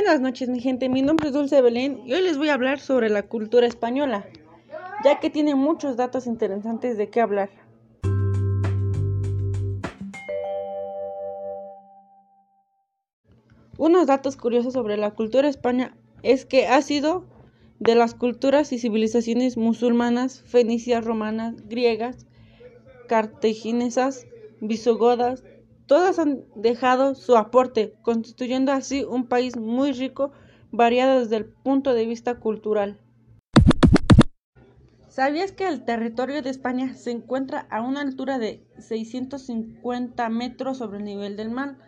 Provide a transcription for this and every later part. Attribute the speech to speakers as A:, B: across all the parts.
A: Buenas noches mi gente, mi nombre es Dulce Belén y hoy les voy a hablar sobre la cultura española, ya que tiene muchos datos interesantes de qué hablar. Unos datos curiosos sobre la cultura española es que ha sido de las culturas y civilizaciones musulmanas, fenicias, romanas, griegas, cartaginesas, visigodas, todas han dejado su aporte, constituyendo así un país muy rico, variado desde el punto de vista cultural. ¿Sabías que el territorio de España se encuentra a una altura de 650 metros sobre el nivel del mar?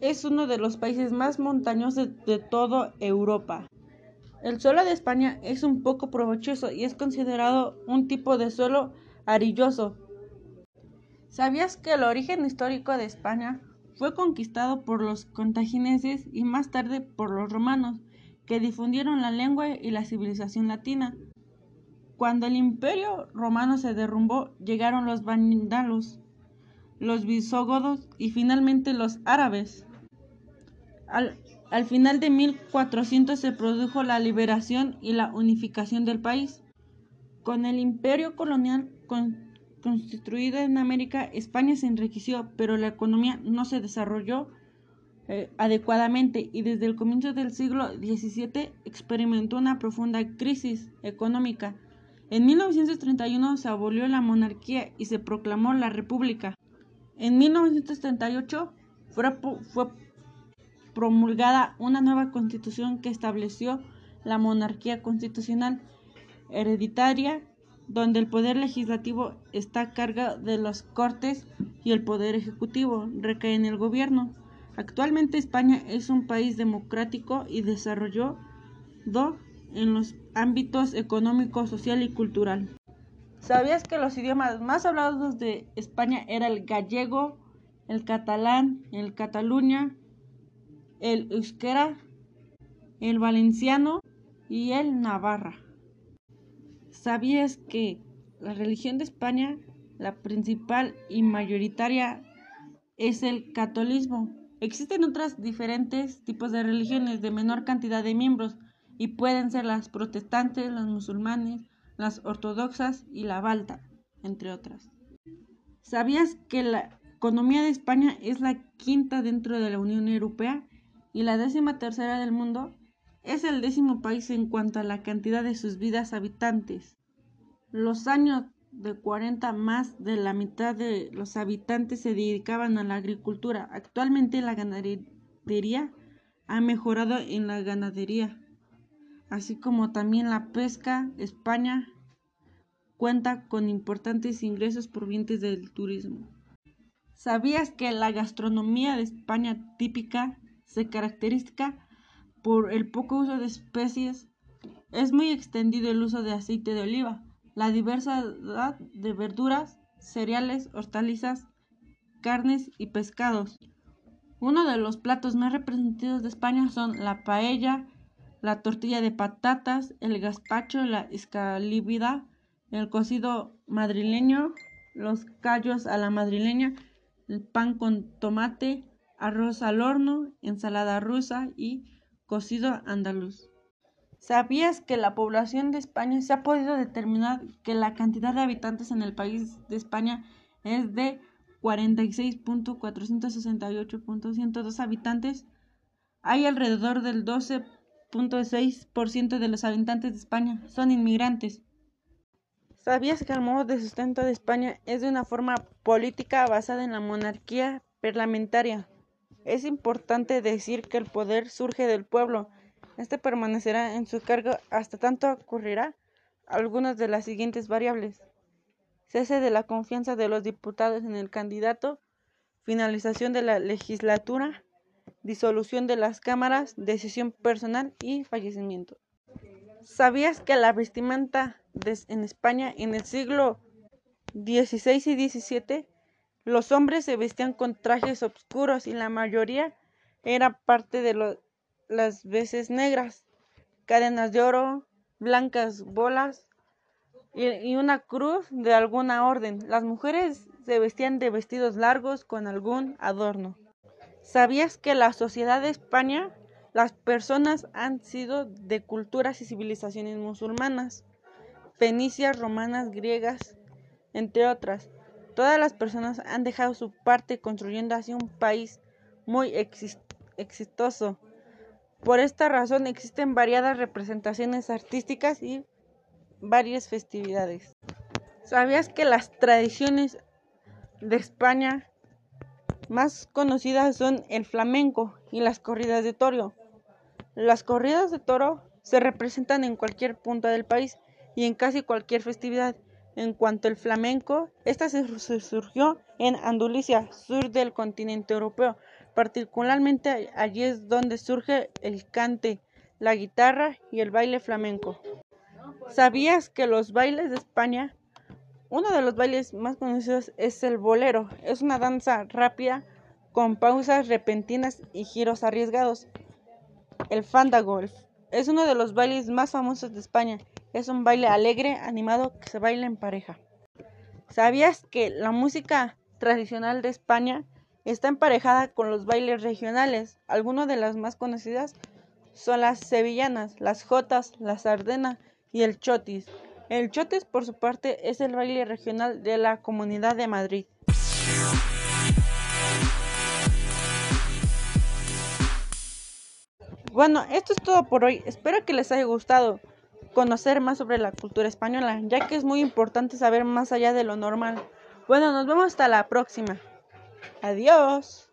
A: Es uno de los países más montañosos de, toda Europa. El suelo de España es un poco provechoso y es considerado un tipo de suelo arilloso, ¿Sabías que el origen histórico de España fue conquistado por los contagineses y más tarde por los romanos, que difundieron la lengua y la civilización latina? Cuando el imperio romano se derrumbó, llegaron los vándalos, los visigodos y finalmente los árabes. Al, al final de 1400 se produjo la liberación y la unificación del país. Con el imperio colonial con, constituida en América, España se enriqueció, pero la economía no se desarrolló eh, adecuadamente y desde el comienzo del siglo XVII experimentó una profunda crisis económica. En 1931 se abolió la monarquía y se proclamó la república. En 1938 fue, fue promulgada una nueva constitución que estableció la monarquía constitucional hereditaria donde el poder legislativo está a cargo de las Cortes y el poder ejecutivo recae en el gobierno. Actualmente España es un país democrático y desarrollado en los ámbitos económico, social y cultural. ¿Sabías que los idiomas más hablados de España eran el gallego, el catalán, el cataluña, el euskera, el valenciano y el navarra? ¿Sabías que la religión de España, la principal y mayoritaria, es el catolicismo? Existen otras diferentes tipos de religiones de menor cantidad de miembros y pueden ser las protestantes, las musulmanes, las ortodoxas y la balta, entre otras. ¿Sabías que la economía de España es la quinta dentro de la Unión Europea y la décima tercera del mundo? Es el décimo país en cuanto a la cantidad de sus vidas habitantes. Los años de 40 más de la mitad de los habitantes se dedicaban a la agricultura. Actualmente la ganadería ha mejorado en la ganadería, así como también la pesca. España cuenta con importantes ingresos provenientes del turismo. ¿Sabías que la gastronomía de España típica se caracteriza por el poco uso de especies, es muy extendido el uso de aceite de oliva, la diversidad de verduras, cereales, hortalizas, carnes y pescados. Uno de los platos más representativos de España son la paella, la tortilla de patatas, el gazpacho, la escalivida, el cocido madrileño, los callos a la madrileña, el pan con tomate, arroz al horno, ensalada rusa y cocido andaluz. ¿Sabías que la población de España se ha podido determinar que la cantidad de habitantes en el país de España es de 46.468.102 habitantes? Hay alrededor del 12.6% de los habitantes de España son inmigrantes. ¿Sabías que el modo de sustento de España es de una forma política basada en la monarquía parlamentaria? Es importante decir que el poder surge del pueblo. Este permanecerá en su cargo hasta tanto ocurrirá algunas de las siguientes variables. Cese de la confianza de los diputados en el candidato, finalización de la legislatura, disolución de las cámaras, decisión personal y fallecimiento. ¿Sabías que la vestimenta en España en el siglo XVI y XVII los hombres se vestían con trajes oscuros y la mayoría era parte de las veces negras, cadenas de oro, blancas bolas y, y una cruz de alguna orden. Las mujeres se vestían de vestidos largos con algún adorno. ¿Sabías que la sociedad de España, las personas han sido de culturas y civilizaciones musulmanas, fenicias, romanas, griegas, entre otras? Todas las personas han dejado su parte construyendo así un país muy exitoso. Por esta razón existen variadas representaciones artísticas y varias festividades. ¿Sabías que las tradiciones de España más conocidas son el flamenco y las corridas de toro? Las corridas de toro se representan en cualquier punto del país y en casi cualquier festividad. En cuanto al flamenco, esta se surgió en Andalucía, sur del continente europeo. Particularmente allí es donde surge el cante, la guitarra y el baile flamenco. ¿Sabías que los bailes de España, uno de los bailes más conocidos es el bolero? Es una danza rápida con pausas repentinas y giros arriesgados. El fandango es uno de los bailes más famosos de España. Es un baile alegre, animado que se baila en pareja. ¿Sabías que la música tradicional de España está emparejada con los bailes regionales? Algunas de las más conocidas son las sevillanas, las jotas, la sardena y el chotis. El chotis, por su parte, es el baile regional de la Comunidad de Madrid. Bueno, esto es todo por hoy. Espero que les haya gustado conocer más sobre la cultura española, ya que es muy importante saber más allá de lo normal. Bueno, nos vemos hasta la próxima. Adiós.